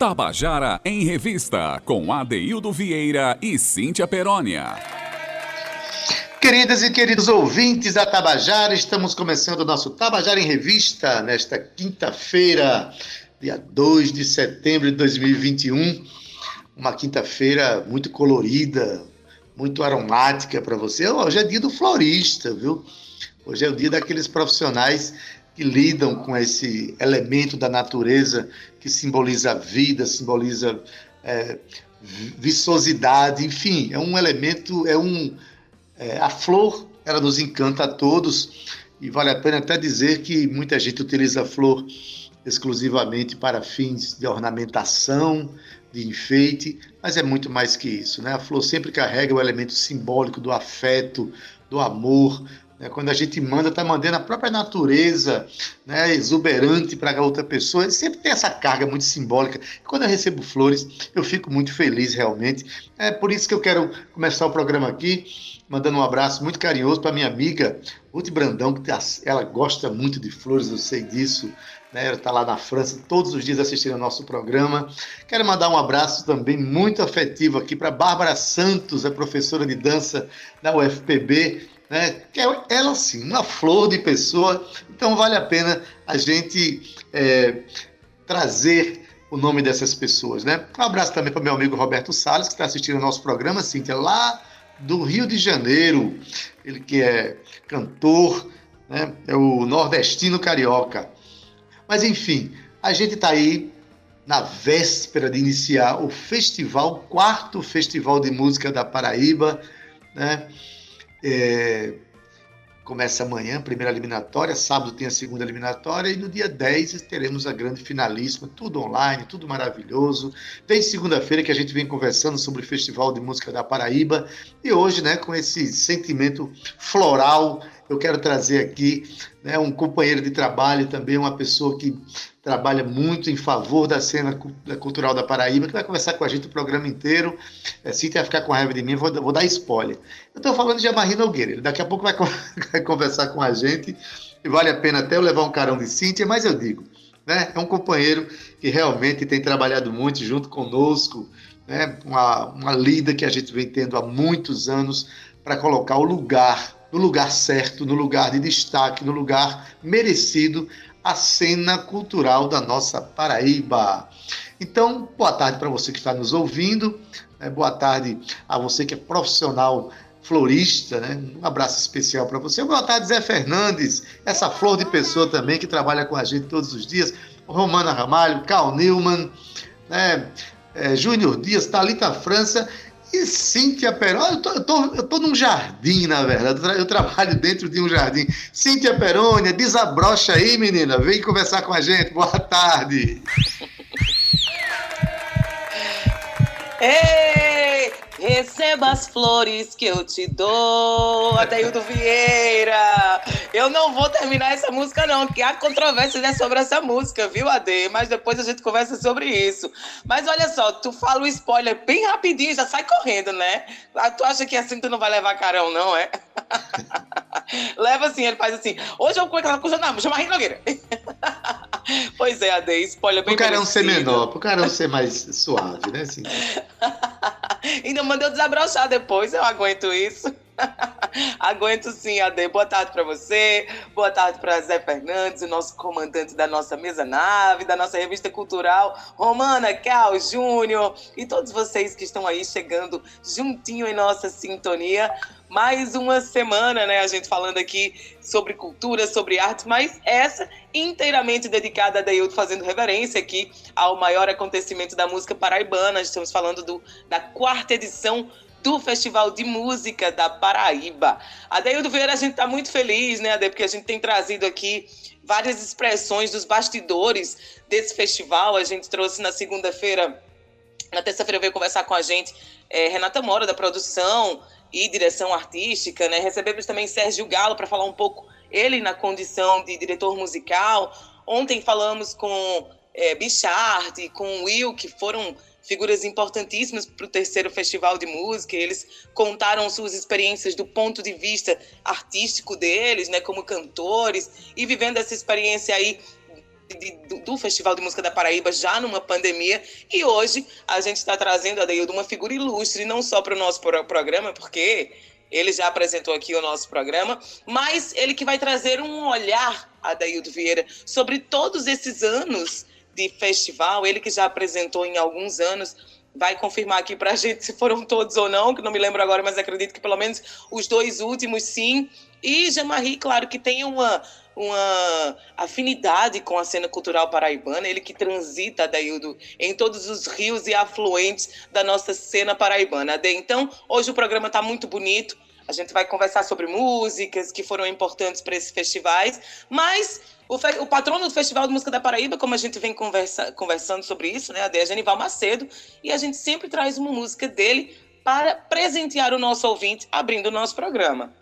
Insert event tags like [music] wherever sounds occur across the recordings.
Tabajara em Revista, com Adeildo Vieira e Cíntia Perónia. Queridas e queridos ouvintes da Tabajara, estamos começando o nosso Tabajara em Revista nesta quinta-feira, dia 2 de setembro de 2021. Uma quinta-feira muito colorida, muito aromática para você. Hoje é dia do florista, viu? Hoje é o dia daqueles profissionais que lidam com esse elemento da natureza que simboliza vida, simboliza é, viçosidade, enfim, é um elemento, é um. É, a flor, ela nos encanta a todos, e vale a pena até dizer que muita gente utiliza a flor exclusivamente para fins de ornamentação, de enfeite, mas é muito mais que isso. Né? A flor sempre carrega o elemento simbólico do afeto, do amor, né? Quando a gente manda, está mandando a própria natureza né, exuberante para outra pessoa. Ele sempre tem essa carga muito simbólica. E quando eu recebo flores, eu fico muito feliz realmente. É por isso que eu quero começar o programa aqui, mandando um abraço muito carinhoso para minha amiga Ruth Brandão, que tá, ela gosta muito de flores, eu sei disso. Né? Ela está lá na França todos os dias assistindo ao nosso programa. Quero mandar um abraço também muito afetivo aqui para Bárbara Santos, a professora de dança da UFPB, né? Que é ela sim, uma flor de pessoa. Então vale a pena a gente é, trazer o nome dessas pessoas, né? Um abraço também para meu amigo Roberto Salles, que está assistindo ao nosso programa, Cíntia, lá do Rio de Janeiro. Ele que é cantor, né? É o nordestino carioca. Mas enfim, a gente está aí na véspera de iniciar o festival, quarto festival de música da Paraíba, né? É, começa amanhã, primeira eliminatória, sábado tem a segunda eliminatória e no dia 10 teremos a grande finalíssima, tudo online, tudo maravilhoso. Vem segunda-feira que a gente vem conversando sobre o Festival de Música da Paraíba e hoje, né, com esse sentimento floral, eu quero trazer aqui né, um companheiro de trabalho também, uma pessoa que trabalha muito em favor da cena cultural da Paraíba, que vai conversar com a gente o programa inteiro. É, Cíntia vai ficar com raiva de mim, vou, vou dar spoiler. Eu estou falando de Amarri Nogueira, ele daqui a pouco vai, [laughs] vai, conversar com a gente, e vale a pena até eu levar um carão de Cíntia, mas eu digo, né, é um companheiro que realmente tem trabalhado muito junto conosco, né, uma, uma lida que a gente vem tendo há muitos anos para colocar o lugar no lugar certo, no lugar de destaque, no lugar merecido a cena cultural da nossa Paraíba. Então, boa tarde para você que está nos ouvindo, né? boa tarde a você que é profissional florista, né? Um abraço especial para você. Boa tarde, Zé Fernandes, essa flor de pessoa também que trabalha com a gente todos os dias. Romana Ramalho, Carl Newman, né? É, Júnior Dias, Thalita França e Cíntia Peroni, eu tô, eu, tô, eu tô num jardim, na verdade, eu trabalho dentro de um jardim. Cíntia Perônia, desabrocha aí, menina, vem conversar com a gente, boa tarde. Ei, receba as flores que eu te dou, Adeildo Vieira. Eu não vou terminar essa música, não, que há controvérsia né, sobre essa música, viu, Ade? Mas depois a gente conversa sobre isso. Mas olha só, tu fala o spoiler bem rapidinho já sai correndo, né? Ah, tu acha que assim tu não vai levar carão, não, é? [laughs] Leva assim, ele faz assim. Hoje eu vou com aquela coisa, não, chama a Nogueira. Pois é, Ade, spoiler bem Pro carão ser menor, pro carão ser mais suave, né? Assim. [laughs] Ainda mandou desabrochar depois, eu aguento isso. [laughs] Aguento sim, Ade. Boa tarde para você, boa tarde para Zé Fernandes, o nosso comandante da nossa mesa nave, da nossa revista cultural, Romana, Cal, Júnior e todos vocês que estão aí chegando juntinho em nossa sintonia. Mais uma semana, né? A gente falando aqui sobre cultura, sobre arte, mas essa inteiramente dedicada a Deildo fazendo reverência aqui ao maior acontecimento da música paraibana. Estamos falando do, da quarta edição do Festival de Música da Paraíba. Adeildo Vieira, a gente está muito feliz, né, Ade, porque a gente tem trazido aqui várias expressões dos bastidores desse festival. A gente trouxe na segunda-feira, na terça-feira veio conversar com a gente é, Renata Mora, da produção e direção artística, né? Recebemos também Sérgio Galo para falar um pouco, ele na condição de diretor musical. Ontem falamos com é, Bichard, com Will, que foram figuras importantíssimas para o terceiro festival de música. Eles contaram suas experiências do ponto de vista artístico deles, né, como cantores, e vivendo essa experiência aí de, do, do, Festival de Música da Paraíba já numa pandemia. E hoje a gente está trazendo, Adeildo, uma figura ilustre, não só para o nosso programa, porque ele já apresentou aqui o nosso programa, mas ele que vai trazer um olhar, Adaildo Vieira, sobre todos esses anos de festival, ele que já apresentou em alguns anos, vai confirmar aqui para a gente se foram todos ou não, que não me lembro agora, mas acredito que pelo menos os dois últimos sim. E Jean-Marie, claro que tem uma, uma afinidade com a cena cultural paraibana, ele que transita, Daildo, em todos os rios e afluentes da nossa cena paraibana. Então, hoje o programa está muito bonito, a gente vai conversar sobre músicas que foram importantes para esses festivais, mas o, o, patrono do Festival de Música da Paraíba, como a gente vem conversa, conversando sobre isso, né, a é Genival Macedo, e a gente sempre traz uma música dele para presentear o nosso ouvinte, abrindo o nosso programa.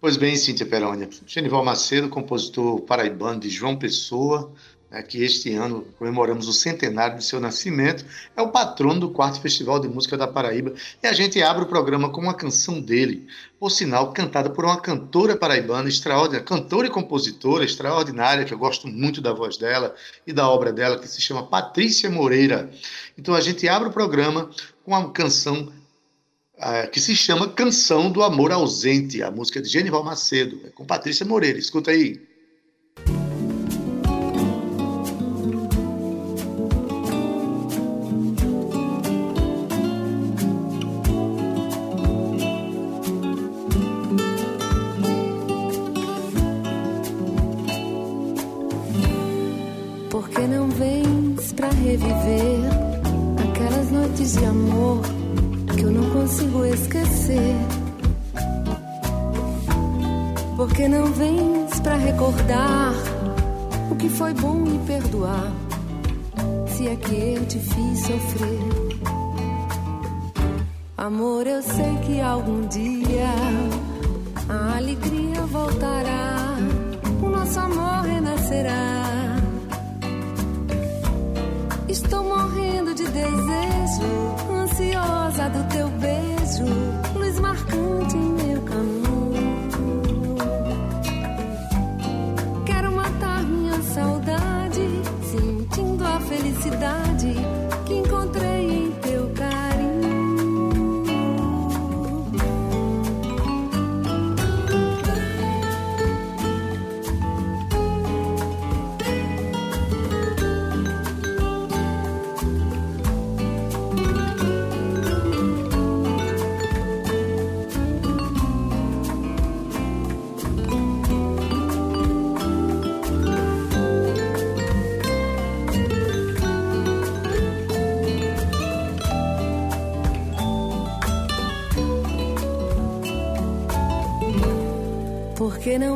Pois bem, Cíntia Perônia. Genival Macedo, compositor paraibano de João Pessoa, né, que este ano comemoramos o centenário de seu nascimento, é o patrono do quarto Festival de Música da Paraíba. E a gente abre o programa com uma canção dele, por sinal, cantada por uma cantora paraibana extraordinária, cantora e compositora extraordinária, que eu gosto muito da voz dela e da obra dela, que se chama Patrícia Moreira. Então a gente abre o programa com uma canção que se chama Canção do Amor Ausente, a música de Genival Macedo, é com Patrícia Moreira. Escuta aí. Recordar o que foi bom e perdoar, se é que eu te fiz sofrer. Amor, eu sei que algum dia a alegria voltará,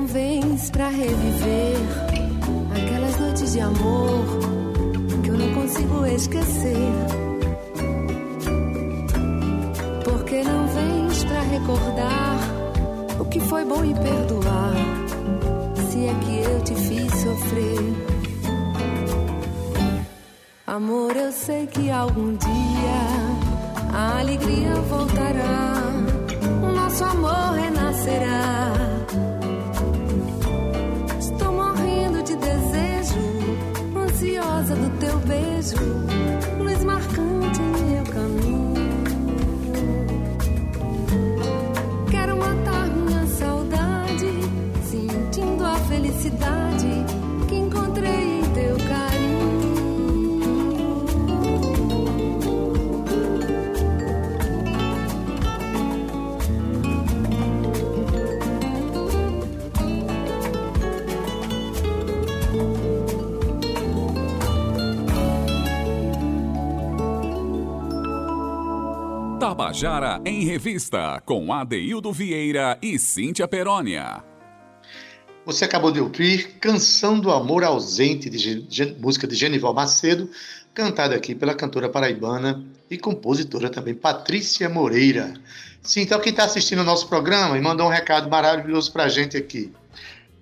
não vens pra reviver aquelas noites de amor que eu não consigo esquecer? Porque não vens pra recordar o que foi bom e perdoar? Se é que eu te fiz sofrer. Amor, eu sei que algum dia a alegria voltará, o nosso amor renascerá. Teu Tabajara em Revista, com Adeildo Vieira e Cíntia Perónia. Você acabou de ouvir Canção do Amor Ausente, de música de Genival Macedo, cantada aqui pela cantora paraibana e compositora também, Patrícia Moreira. Sim, então quem está assistindo o nosso programa e mandou um recado maravilhoso para a gente aqui.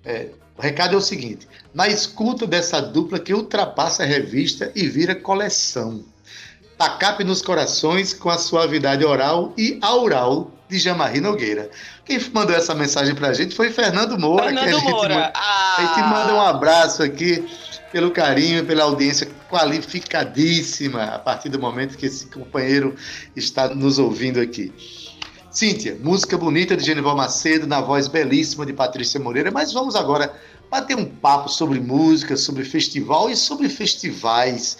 É, o recado é o seguinte: na escuta dessa dupla que ultrapassa a revista e vira coleção. Tacape nos corações com a suavidade oral e aural de Jamarri Nogueira. Quem mandou essa mensagem pra gente foi Fernando Moura. Fernando que a gente, Moura. Ah. A gente manda um abraço aqui pelo carinho, pela audiência qualificadíssima a partir do momento que esse companheiro está nos ouvindo aqui. Cíntia, música bonita de Genival Macedo, na voz belíssima de Patrícia Moreira, mas vamos agora bater um papo sobre música, sobre festival e sobre festivais,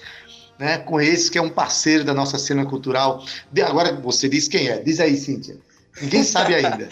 né? Com esse que é um parceiro da nossa cena cultural. Agora você diz quem é, diz aí, Cíntia. Ninguém sabe ainda.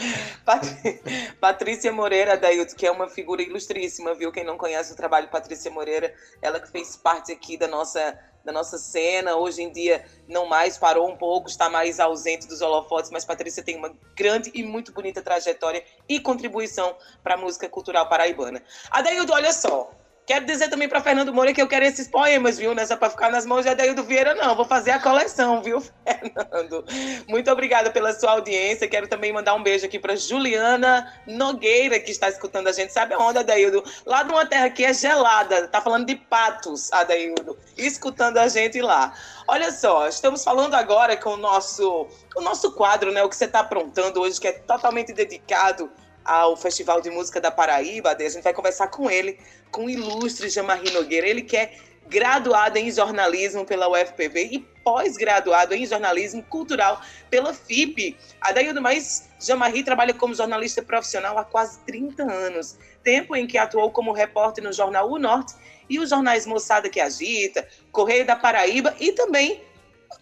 [laughs] Patrícia Moreira, Dailton, que é uma figura ilustríssima, viu? Quem não conhece o trabalho de Patrícia Moreira, ela que fez parte aqui da nossa, da nossa cena, hoje em dia não mais, parou um pouco, está mais ausente dos holofotes, mas Patrícia tem uma grande e muito bonita trajetória e contribuição para a música cultural paraibana. Adaildo, olha só, Quero dizer também para Fernando Moura que eu quero esses poemas, viu? Não é para ficar nas mãos de Adaildo Vieira, não. Vou fazer a coleção, viu, [laughs] Fernando? Muito obrigada pela sua audiência. Quero também mandar um beijo aqui para Juliana Nogueira, que está escutando a gente. Sabe onde, Adaildo? Lá de uma terra que é gelada. Tá falando de patos, Adaildo. Escutando a gente lá. Olha só, estamos falando agora com o nosso, o nosso quadro, né? O que você está aprontando hoje, que é totalmente dedicado ao Festival de Música da Paraíba. A gente vai conversar com ele, com o ilustre Jamarri Nogueira. Ele que é graduado em jornalismo pela UFPB e pós-graduado em jornalismo cultural pela FIP. Adaildo, mas Jamarri trabalha como jornalista profissional há quase 30 anos, tempo em que atuou como repórter no jornal O Norte e os jornais Moçada que Agita, Correio da Paraíba e também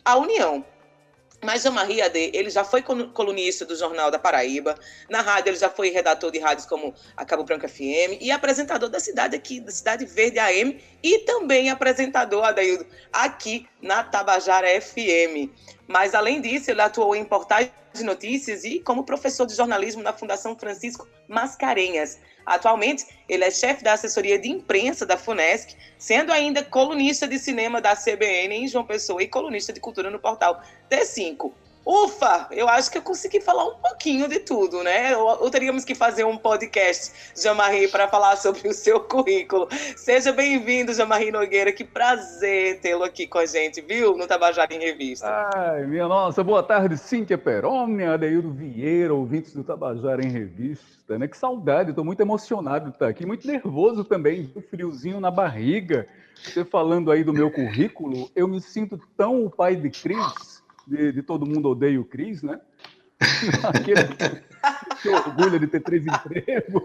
a União. Mas Jean Marie Ade, ele já foi colunista do Jornal da Paraíba. Na rádio, ele já foi redator de rádios como a Cabo Branco FM e apresentador da cidade aqui, da Cidade Verde AM, e também apresentador, Adaildo, aqui na Tabajara FM. Mas, além disso, ele atuou em portais de notícias e como professor de jornalismo na Fundação Francisco Mascarenhas. Atualmente, ele é chefe da assessoria de imprensa da FUNESC, sendo ainda colunista de cinema da CBN em João Pessoa e colunista de cultura no portal T5. Ufa, eu acho que eu consegui falar um pouquinho de tudo, né? Ou, ou teríamos que fazer um podcast, Jamarri, para falar sobre o seu currículo. Seja bem-vindo, Jamarri Nogueira. Que prazer tê-lo aqui com a gente, viu? No Tabajara em Revista. Ai, minha nossa, boa tarde, Cíntia Peroni, Adeildo Vieira, ouvintes do Tabajara em Revista. Né? Que saudade, estou muito emocionado de estar aqui, muito nervoso também, friozinho na barriga. Você falando aí do meu currículo, eu me sinto tão o pai de Cris de, de Todo Mundo Odeia o Cris, né? [laughs] Aquele que orgulha de ter três empregos.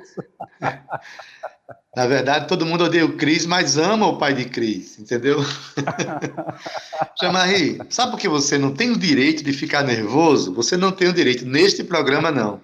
Na verdade, todo mundo odeia o Cris, mas ama o pai de Cris, entendeu? [laughs] Jamarri, sabe por que você não tem o direito de ficar nervoso? Você não tem o direito, neste programa não.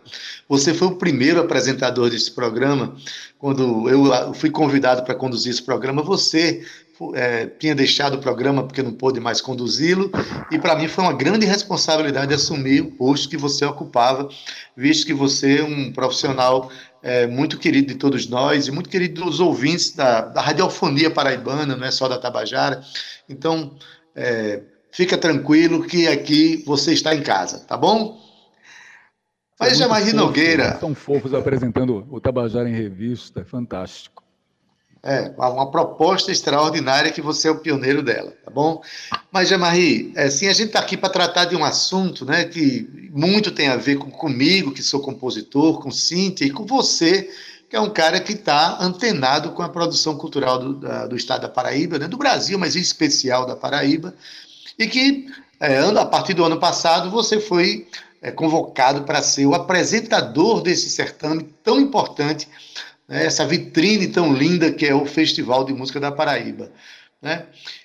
Você foi o primeiro apresentador desse programa. Quando eu fui convidado para conduzir esse programa, você é, tinha deixado o programa porque não pôde mais conduzi-lo, e para mim foi uma grande responsabilidade assumir o posto que você ocupava, visto que você é um profissional é, muito querido de todos nós e muito querido dos ouvintes da, da radiofonia paraibana, não é só da Tabajara. Então, é, fica tranquilo que aqui você está em casa, tá bom? Mas, Jamarri Nogueira. São fofos apresentando o Tabajara em revista, é fantástico. É, uma proposta extraordinária que você é o pioneiro dela, tá bom? Mas, Jamari, é, assim, a gente está aqui para tratar de um assunto né, que muito tem a ver com, comigo, que sou compositor, com Cíntia e com você, que é um cara que está antenado com a produção cultural do, da, do estado da Paraíba, né, do Brasil, mas em especial da Paraíba, e que, é, a partir do ano passado, você foi é, convocado para ser o apresentador desse certame tão importante né, essa vitrine tão linda que é o Festival de Música da Paraíba. Né?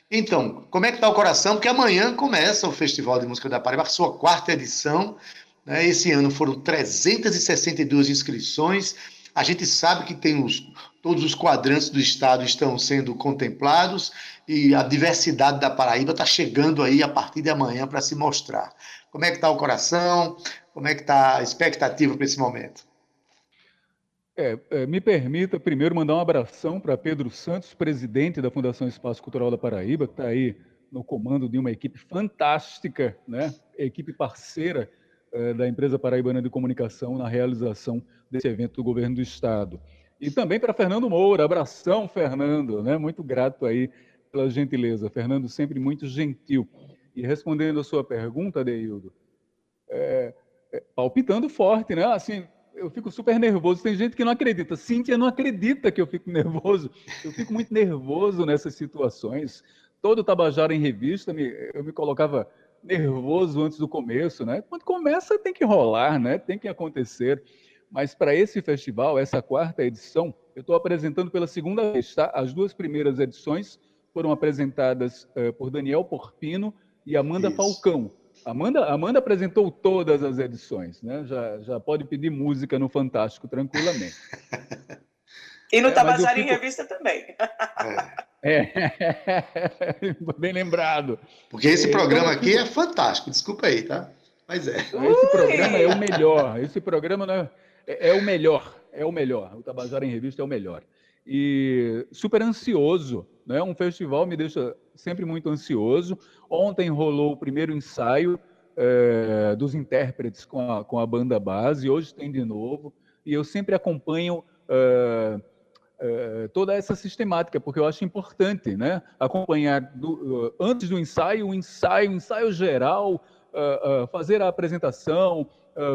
Então, como é que está o coração? Porque amanhã começa o Festival de Música da Paraíba, a sua quarta edição. Né? Esse ano foram 362 inscrições. A gente sabe que tem os, todos os quadrantes do estado estão sendo contemplados e a diversidade da Paraíba está chegando aí a partir de amanhã para se mostrar. Como é que está o coração? Como é que está a expectativa para esse momento? É, é, me permita primeiro mandar um abração para Pedro Santos, presidente da Fundação Espaço Cultural da Paraíba, que está aí no comando de uma equipe fantástica, né? equipe parceira é, da empresa paraibana de comunicação na realização desse evento do governo do estado. E também para Fernando Moura, abração Fernando, né? muito grato aí pela gentileza. Fernando sempre muito gentil. E respondendo a sua pergunta, Deildo, é, é, palpitando forte, né? Assim, eu fico super nervoso. Tem gente que não acredita. Cíntia não acredita que eu fico nervoso. Eu fico muito nervoso nessas situações. Todo Tabajara em revista, eu me colocava nervoso antes do começo, né? Quando começa tem que rolar, né? Tem que acontecer. Mas para esse festival, essa quarta edição, eu estou apresentando pela segunda vez, tá? As duas primeiras edições foram apresentadas uh, por Daniel Porpino e Amanda Isso. Falcão. Amanda, Amanda apresentou todas as edições, né? Já, já pode pedir música no Fantástico tranquilamente. E no é, Tabajara fico... em Revista também. É. é. [laughs] Bem lembrado. Porque esse programa então, aqui é fantástico, desculpa aí, tá? Mas é. Esse programa é o melhor. Esse programa é, é, é o melhor. É o melhor. O Tabajara em Revista é o melhor. E super ansioso, né? Um festival me deixa sempre muito ansioso. Ontem rolou o primeiro ensaio é, dos intérpretes com a, com a banda base, hoje tem de novo. E eu sempre acompanho é, é, toda essa sistemática, porque eu acho importante né? acompanhar do, antes do ensaio, o ensaio, ensaio geral, fazer a apresentação,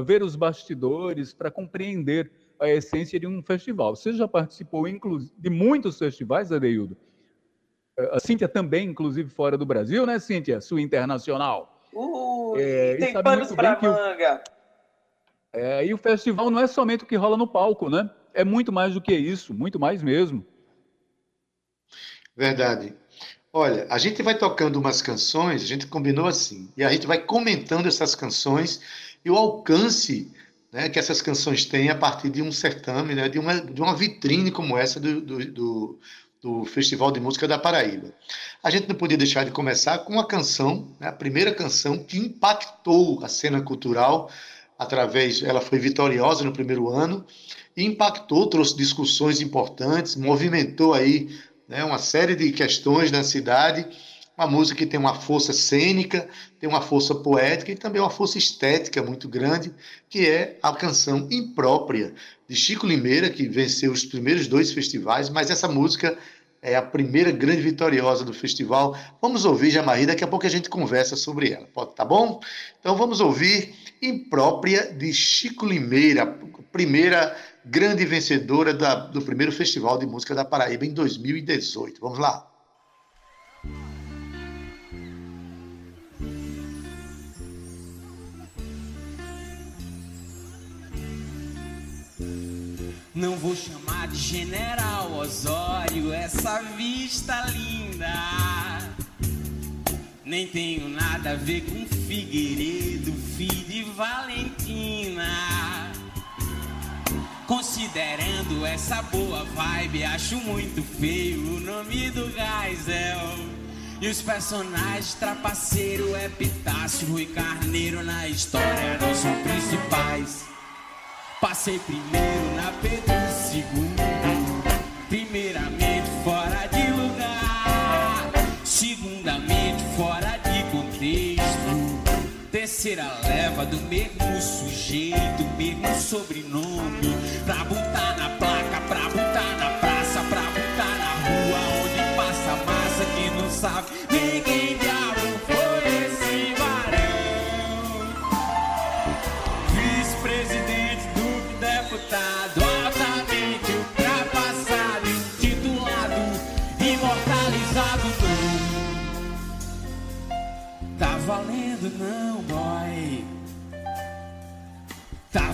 ver os bastidores para compreender a essência de um festival. Você já participou de muitos festivais, Adeildo? A Cíntia também, inclusive fora do Brasil, né, Cíntia? Sua internacional. Uh, é, tem panos para manga. O, é, e o festival não é somente o que rola no palco, né? É muito mais do que isso, muito mais mesmo. Verdade. Olha, a gente vai tocando umas canções, a gente combinou assim, e a gente vai comentando essas canções e o alcance né, que essas canções têm a partir de um certame, né, de, uma, de uma vitrine como essa do, do, do, do Festival de Música da Paraíba. A gente não podia deixar de começar com uma canção, né, a primeira canção que impactou a cena cultural através, ela foi vitoriosa no primeiro ano e impactou, trouxe discussões importantes, movimentou aí né, uma série de questões na cidade. Uma música que tem uma força cênica, tem uma força poética e também uma força estética muito grande, que é a canção Imprópria, de Chico Limeira, que venceu os primeiros dois festivais, mas essa música é a primeira grande vitoriosa do festival. Vamos ouvir, Jamarri, daqui a pouco a gente conversa sobre ela, tá bom? Então vamos ouvir Imprópria de Chico Limeira, primeira grande vencedora da, do primeiro Festival de Música da Paraíba em 2018. Vamos lá. Não vou chamar de General Osório essa vista linda. Nem tenho nada a ver com Figueiredo, filho de Valentina. Considerando essa boa vibe, acho muito feio o nome do Gaisel. E os personagens trapaceiro, Epitácio e Carneiro na história não são principais. Passei primeiro na Pedro II, primeiramente fora de lugar, segundamente fora de contexto, terceira leva do mesmo sujeito, mesmo sobrenome, pra botar na placa, pra botar na praça, pra botar na rua onde passa massa que não sabe ninguém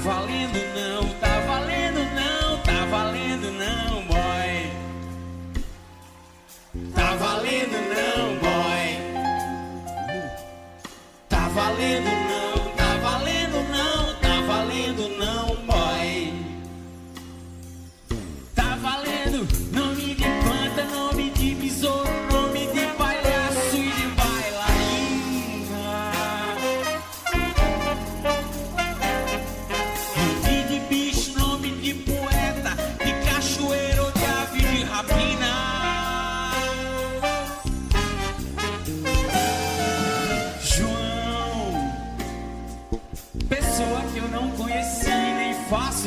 valendo não, tá valendo não, tá valendo não, boy. Tá valendo não, boy. Tá valendo não,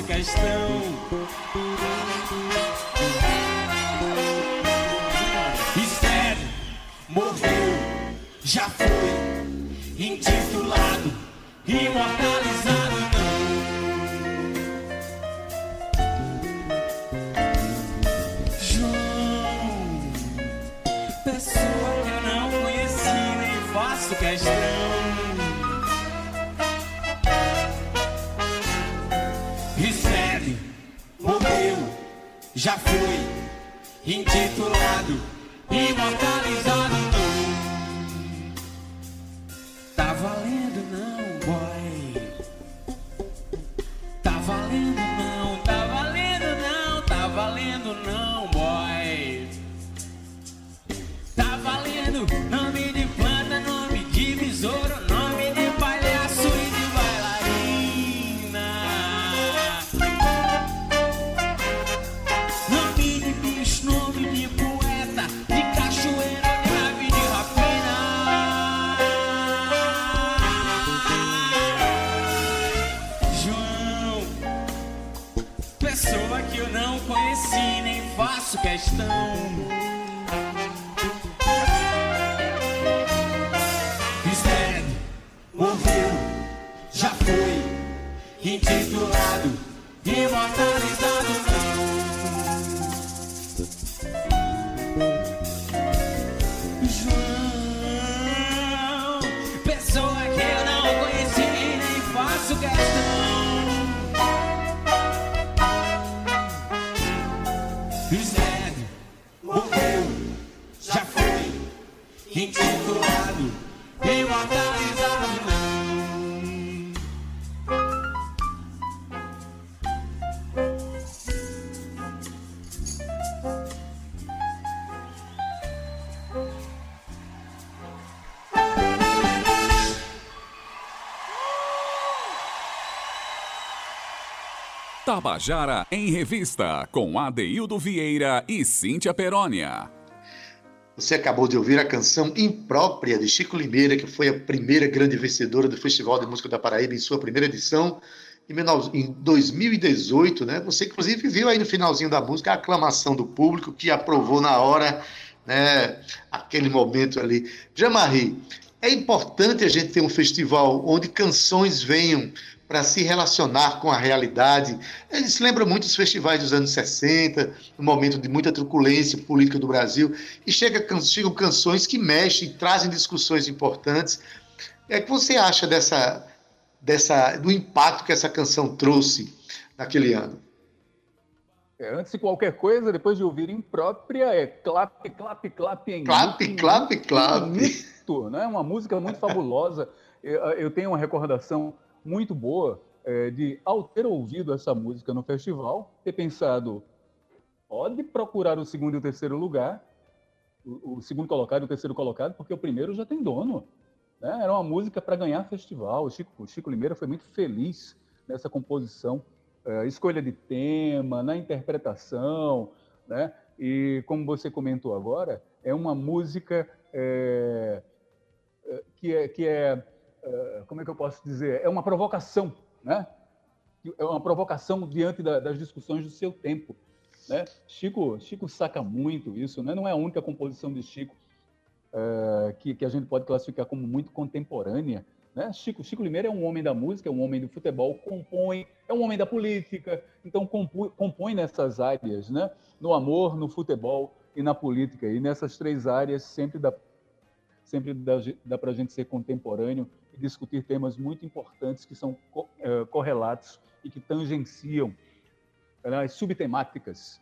questão. Estéreo morreu, já foi intitulado, imortalizado já foi intitulado, imortalizado. Tá valendo não, boy. sun. Tabajara em Revista, com Adeildo Vieira e Cíntia Perónia. Você acabou de ouvir a canção Imprópria de Chico Limeira, que foi a primeira grande vencedora do Festival de Música da Paraíba em sua primeira edição, em 19 em 2018, né? Você inclusive viu aí no finalzinho da música a aclamação do público que aprovou na hora, né, aquele momento ali. Jean-Marie, é importante a gente ter um festival onde canções venham para se relacionar com a realidade. Eles lembram muito os festivais dos anos 60, um momento de muita truculência política do Brasil, e chega, chegam canções que mexem, trazem discussões importantes. É que você acha dessa, dessa, do impacto que essa canção trouxe naquele ano? É, antes de qualquer coisa, depois de ouvir imprópria, é clap, clap, clap em Clap, mito, clap, clap. mito, né? Uma música muito fabulosa. Eu, eu tenho uma recordação muito boa é, de, ao ter ouvido essa música no festival, ter pensado, pode procurar o segundo e o terceiro lugar, o, o segundo colocado e o terceiro colocado, porque o primeiro já tem dono. Né? Era uma música para ganhar festival. O Chico, o Chico Limeira foi muito feliz nessa composição, eh, escolha de tema, na interpretação, né? E como você comentou agora, é uma música eh, eh, que é, que é como é que eu posso dizer? É uma provocação, né? É uma provocação diante da- das discussões do seu tempo. Né? Chico, Chico saca muito isso, né? não é a única composição de Chico eh, que, que a gente pode classificar como muito contemporânea. Né? Chico, Chico Limeira é um homem da música, é um homem do futebol, compõe, é um homem da política, então compõe, compõe nessas áreas, né? no amor, no futebol e na política. E nessas três áreas sempre dá, sempre dá, dá para a gente ser contemporâneo discutir temas muito importantes que são eh, correlatos e que tangenciam né, as subtemáticas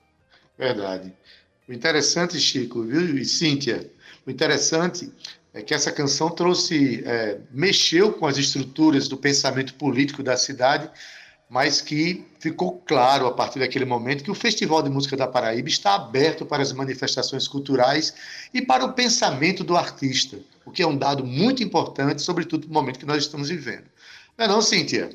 Verdade. O interessante, Chico, viu, e Cíntia, o interessante é que essa canção trouxe, é, mexeu com as estruturas do pensamento político da cidade, mas que ficou claro a partir daquele momento que o Festival de Música da Paraíba está aberto para as manifestações culturais e para o pensamento do artista, o que é um dado muito importante, sobretudo no momento que nós estamos vivendo. Não é não, Cíntia?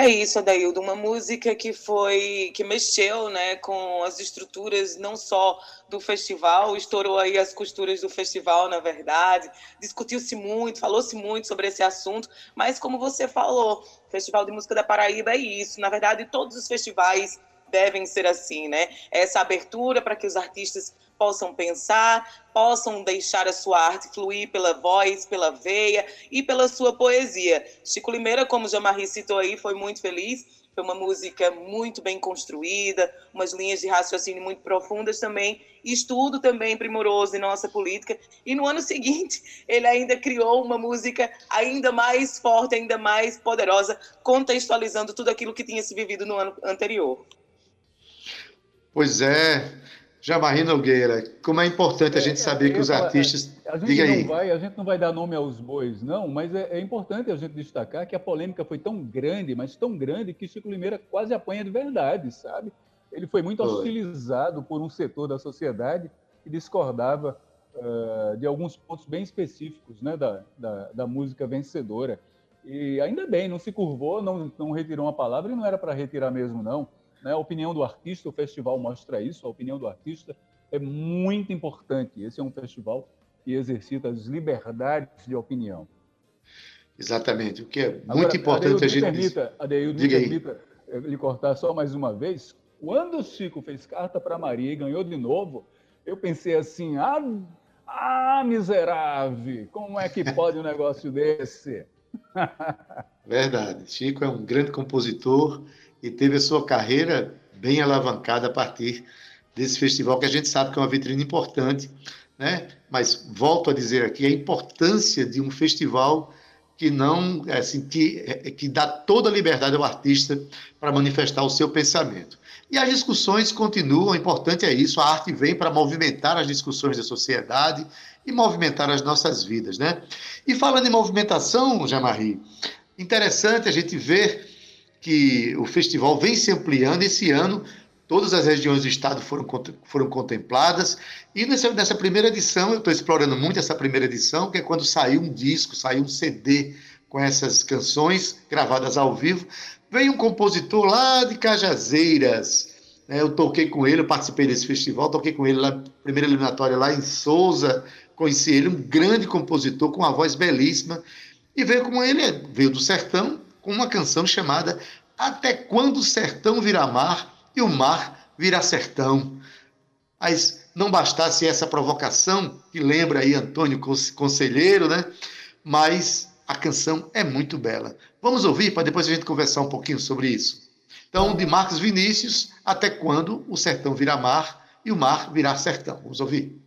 É isso, Adaildo, uma música que foi que mexeu, né, com as estruturas não só do festival, estourou aí as costuras do festival, na verdade, discutiu-se muito, falou-se muito sobre esse assunto, mas como você falou, Festival de Música da Paraíba é isso, na verdade, todos os festivais devem ser assim, né? Essa abertura para que os artistas possam pensar, possam deixar a sua arte fluir pela voz, pela veia e pela sua poesia. Chico Limeira, como Jamarri citou aí, foi muito feliz foi uma música muito bem construída, umas linhas de raciocínio muito profundas também, estudo também primoroso em nossa política. E no ano [laughs] seguinte, ele ainda criou uma música ainda mais forte, ainda mais poderosa, contextualizando tudo aquilo que tinha se vivido no ano anterior. Pois é, Jamarri Nogueira, como é importante a é, gente saber é, que os artistas. A gente, Diga não vai, a gente não vai dar nome aos bois, não, mas é, é, importante a gente destacar que a polêmica foi tão grande, mas tão grande, que Chico Limeira quase apanha de verdade, sabe? Ele foi muito foi. hostilizado por um setor da sociedade que discordava uh, de alguns pontos bem específicos né, da, da, da, música vencedora. E ainda bem, não se curvou, não, não retirou uma palavra e não era para retirar mesmo, não. Né? A opinião do artista, o festival mostra isso, a opinião do artista é muito importante. Esse é um festival que exercita as liberdades de opinião. Exatamente, o que é muito Agora, importante Adeildo, a gente... Permita, Adeildo, me permita eh, lhe cortar só mais uma vez. Quando o Chico fez carta para Maria e ganhou de novo, eu pensei assim, ah, ah, miserável, como é que pode um negócio desse? [laughs] Verdade, Chico é um grande compositor e teve a sua carreira bem alavancada a partir desse festival, que a gente sabe que é uma vitrine importante, né? mas volto a dizer aqui a importância de um festival que não assim que, é, que dá toda a liberdade ao artista para manifestar o seu pensamento. E as discussões continuam, importante é isso, a arte vem para movimentar as discussões da sociedade e movimentar as nossas vidas, né? E falando em movimentação, Jamarri, interessante a gente ver que o festival vem se ampliando. Esse ano, todas as regiões do estado foram, foram contempladas. E nessa, nessa primeira edição, eu estou explorando muito essa primeira edição, que é quando saiu um disco, saiu um CD com essas canções gravadas ao vivo. Veio um compositor lá de Cajazeiras. Né? Eu toquei com ele, eu participei desse festival, toquei com ele na primeira eliminatória lá em Souza. Conheci ele, um grande compositor com uma voz belíssima. E veio como ele veio do sertão, com uma canção chamada Até Quando o Sertão Virá Mar e o Mar Virá Sertão. Mas não bastasse essa provocação, que lembra aí Antônio Conselheiro, né? Mas a canção é muito bela. Vamos ouvir para depois a gente conversar um pouquinho sobre isso. Então, de Marcos Vinícius, Até Quando o Sertão Virá Mar e o Mar Virá Sertão. Vamos ouvir.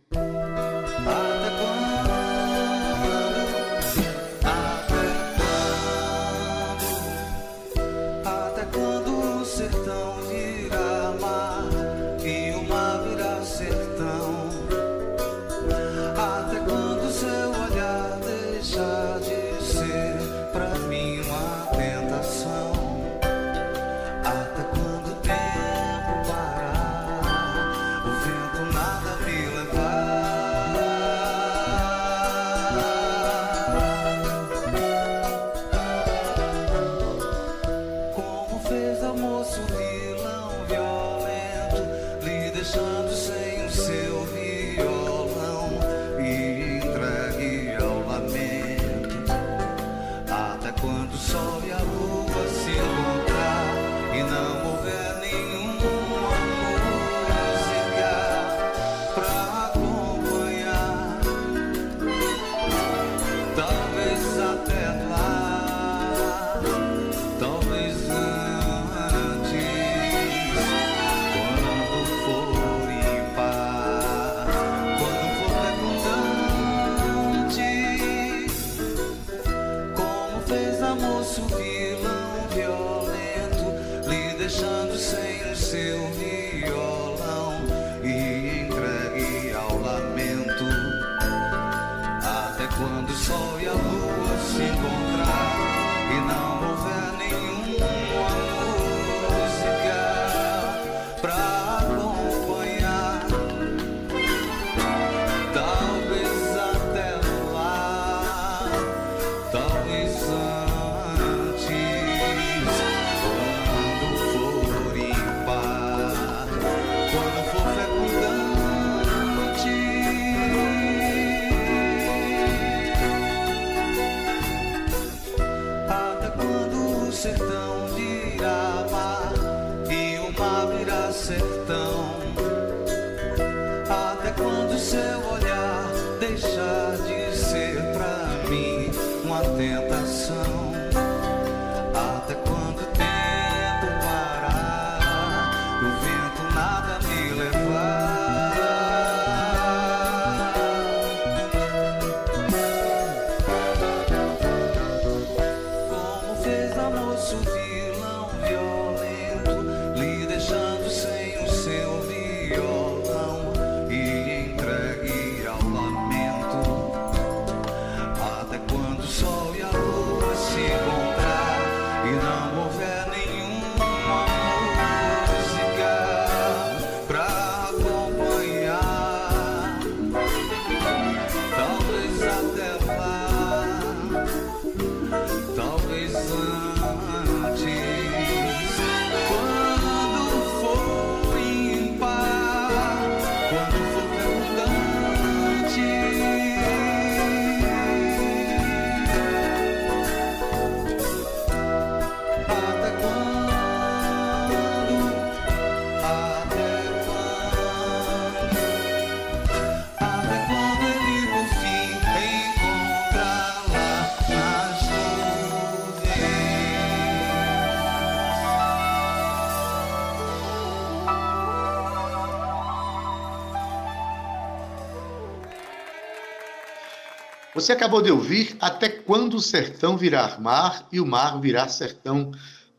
Você acabou de ouvir Até Quando o Sertão Virar Mar e o Mar Virar Sertão,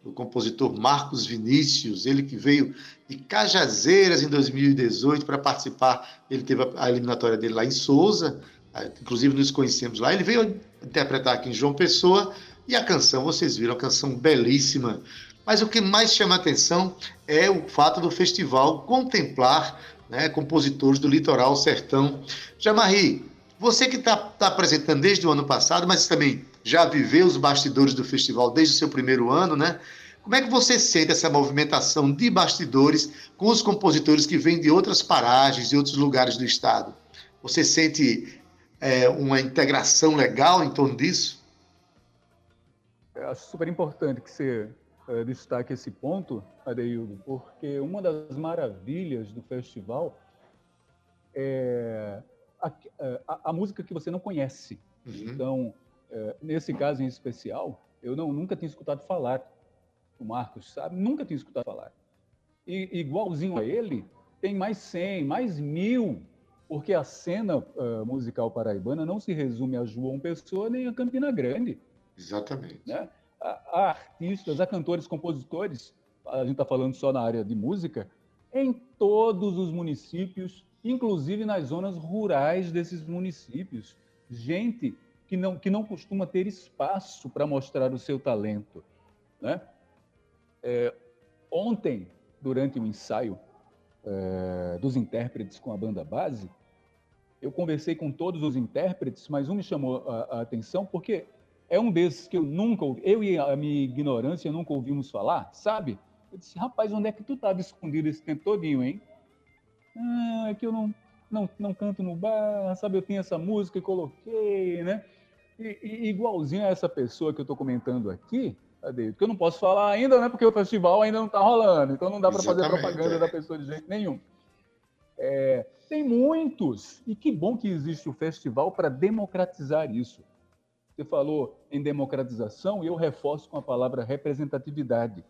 do compositor Marcos Vinícius, ele que veio de Cajazeiras em 2018 para participar. Ele teve a eliminatória dele lá em Souza, inclusive nos conhecemos lá. Ele veio interpretar aqui em João Pessoa e a canção, vocês viram, a canção belíssima. Mas o que mais chama atenção é o fato do festival contemplar né, compositores do litoral sertão. Jamarri, você que está tá apresentando desde o ano passado, mas também já viveu os bastidores do festival desde o seu primeiro ano, né? Como é que você sente essa movimentação de bastidores com os compositores que vêm de outras paragens, de outros lugares do estado? Você sente é, uma integração legal em torno disso? Eu acho super importante que você é, destaque esse ponto, Adeildo, porque uma das maravilhas do festival é a, a, a música que você não conhece. Uhum. Então, é, nesse caso em especial, eu não, nunca tinha escutado falar. O Marcos sabe, nunca tinha escutado falar. E igualzinho a ele, tem mais 100, mais mil, porque a cena uh, musical paraibana não se resume a João Pessoa nem a Campina Grande. Exatamente. Né? Há, artistas, há cantores, compositores, a gente está falando só na área de música, em todos os municípios inclusive nas zonas rurais desses municípios. Gente que não, que não costuma ter espaço para mostrar o seu talento. Né? É, ontem, durante o ensaio é, dos intérpretes com a banda base, eu conversei com todos os intérpretes, mas um me chamou a, a atenção porque é um desses que eu nunca eu e a minha ignorância nunca ouvimos falar, sabe? Eu disse, rapaz, onde é que tu estava escondido esse tempo todinho, hein? Ah, é que eu não, não, não canto no bar, sabe? Eu tenho essa música e coloquei, né? E, e igualzinho a essa pessoa que eu estou comentando aqui, Ade, que eu não posso falar ainda, né? Porque o festival ainda não está rolando, então não dá para fazer propaganda é. da pessoa de jeito nenhum. É, tem muitos, e que bom que existe o festival para democratizar isso. Você falou em democratização e eu reforço com a palavra representatividade.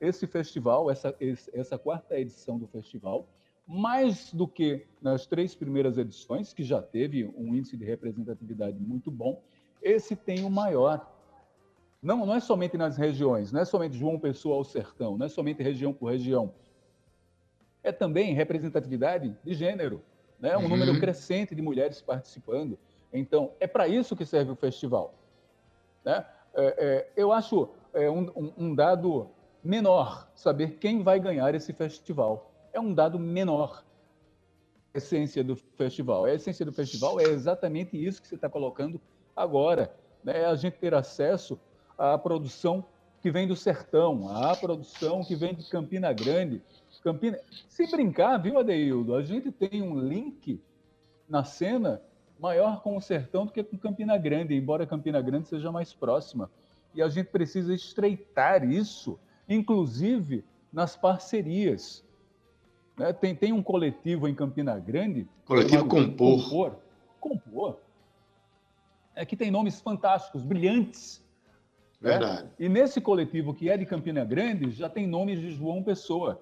Esse festival, essa, essa quarta edição do festival, mais do que nas três primeiras edições, que já teve um índice de representatividade muito bom, esse tem o maior. Não, não é somente nas regiões, não é somente João Pessoa ao sertão, não é somente região por região. É também representatividade de gênero, né? um uhum. número crescente de mulheres participando. Então, é para isso que serve o festival. Né? É, é, eu acho é, um, um, um dado menor saber quem vai ganhar esse festival é um dado menor. A essência do festival. A essência do festival é exatamente isso que você está colocando agora. Né? É a gente ter acesso à produção que vem do sertão, à produção que vem de Campina Grande. Campina... Se brincar, viu, Adeildo? A gente tem um link na cena maior com o sertão do que com Campina Grande, embora Campina Grande seja mais próxima. E a gente precisa estreitar isso, inclusive nas parcerias. Né? Tem, tem um coletivo em Campina Grande. Coletivo Compor. Compor. Compor. é que tem nomes fantásticos, brilhantes. Né? Verdade. Né? E nesse coletivo que é de Campina Grande, já tem nomes de João Pessoa.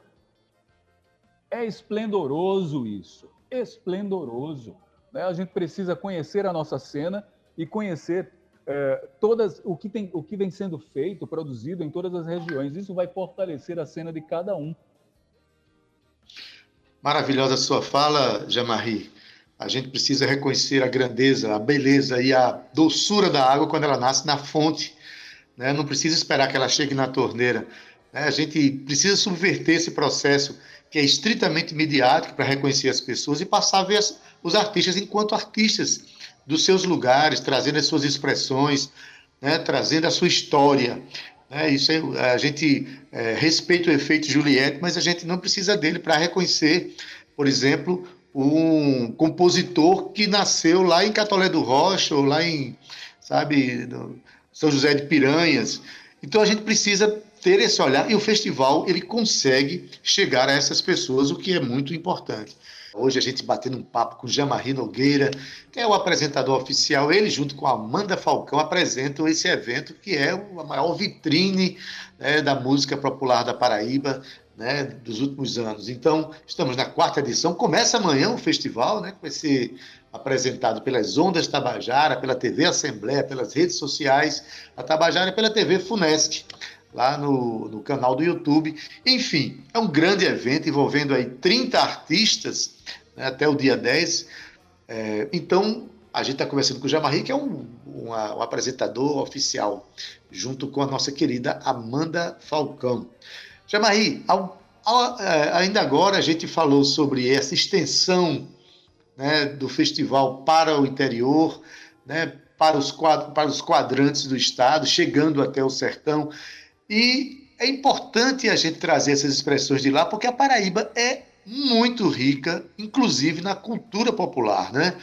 É esplendoroso isso, esplendoroso. Né? A gente precisa conhecer a nossa cena e conhecer é, todas o que, tem, o que vem sendo feito, produzido em todas as regiões. Isso vai fortalecer a cena de cada um. Maravilhosa sua fala, Jamari. A gente precisa reconhecer a grandeza, a beleza e a doçura da água quando ela nasce na fonte. Né? Não precisa esperar que ela chegue na torneira. Né? A gente precisa subverter esse processo que é estritamente midiático para reconhecer as pessoas e passar a ver as, os artistas enquanto artistas dos seus lugares, trazendo as suas expressões, né? trazendo a sua história. Né? Isso é, a gente é, respeita o efeito Juliette, mas a gente não precisa dele para reconhecer, por exemplo, um compositor que nasceu lá em Catolé do Rocha, ou lá em, sabe, São José de Piranhas. Então a gente precisa ter esse olhar e o festival ele consegue chegar a essas pessoas, o que é muito importante. Hoje a gente batendo um papo com Jamarri Nogueira, que é o apresentador oficial. Ele, junto com Amanda Falcão, apresentam esse evento que é a maior vitrine né, da música popular da Paraíba né, dos últimos anos. Então, estamos na quarta edição. Começa amanhã o festival, né, que vai ser apresentado pelas Ondas Tabajara, pela TV Assembleia, pelas redes sociais, a Tabajara e pela TV Funesc, lá no, no canal do YouTube. Enfim, é um grande evento envolvendo aí 30 artistas né, até o dia 10. É, então, a gente está conversando com o Jamarri, que é um, um, apresentador oficial, junto com a nossa querida Amanda Falcão. Jamarri, é, ainda agora a gente falou sobre essa extensão né, do festival para o interior, né, para os quadrantes do estado, chegando até o sertão. E é importante a gente trazer essas expressões de lá, porque a Paraíba é muito rica, inclusive na cultura popular. Né?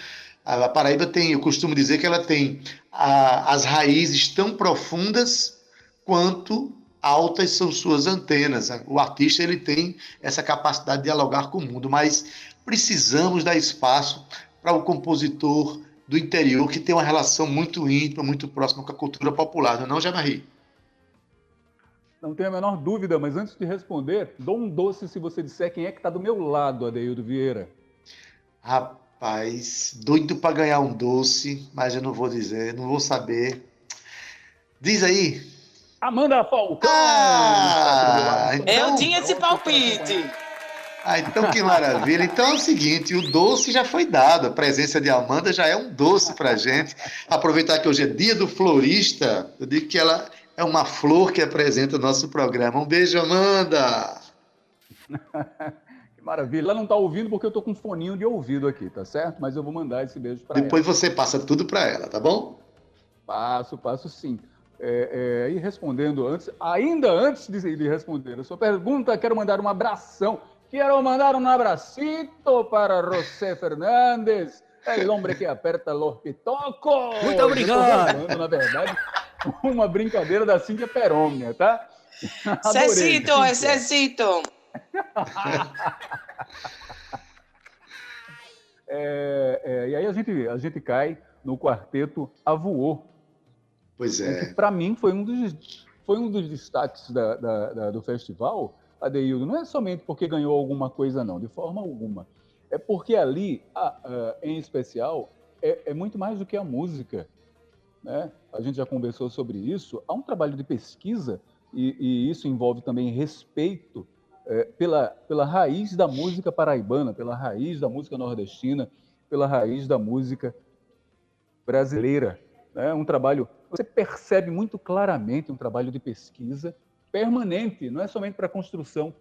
A Paraíba tem, eu costumo dizer que ela tem a, as raízes tão profundas quanto altas são suas antenas. O artista ele tem essa capacidade de dialogar com o mundo, mas precisamos dar espaço para o compositor do interior que tem uma relação muito íntima, muito próxima com a cultura popular, não é não? Não tenho a menor dúvida, mas antes de responder, dou um doce se você disser quem é que está do meu lado, Adeildo Vieira. Rapaz, doido para ganhar um doce, mas eu não vou dizer, não vou saber. Diz aí, Amanda Falcão. Ah, então, eu tinha esse palpite. Ah, então que maravilha. Então é o seguinte, o doce já foi dado. A presença de Amanda já é um doce para gente. Aproveitar que hoje é dia do florista, eu digo que ela é uma flor que apresenta o nosso programa. Um beijo, Amanda. [laughs] que maravilha. Ela não está ouvindo porque eu estou com um foninho de ouvido aqui, tá certo? Mas eu vou mandar esse beijo para ela. Depois você passa tudo para ela, tá bom? Passo, passo sim. É, é, e respondendo antes, ainda antes de, de, responder a sua pergunta, quero mandar um abração. Quero mandar um abracito para José [laughs] Fernandes, o homem que aperta los pitocos. Muito obrigado. Falando, na verdade, [laughs] uma brincadeira da Cíntia Perônia, tá? [laughs] Cecito, é Cecito. [laughs] É, é, e aí a gente, a gente cai no quarteto Avuô, Pois é. Para mim foi um dos, foi um dos destaques da, da, da, do festival, Adeildo. Não é somente porque ganhou alguma coisa, não, de forma alguma. É porque ali, a, a, em especial, é, é, muito mais do que a música. Né? A gente já conversou sobre isso. Há um trabalho de pesquisa, e, e isso envolve também respeito é, pela, pela raiz da música paraibana, pela raiz da música nordestina, pela raiz da música brasileira. Né? Um trabalho você percebe muito claramente um trabalho de pesquisa permanente, não é somente para a construção,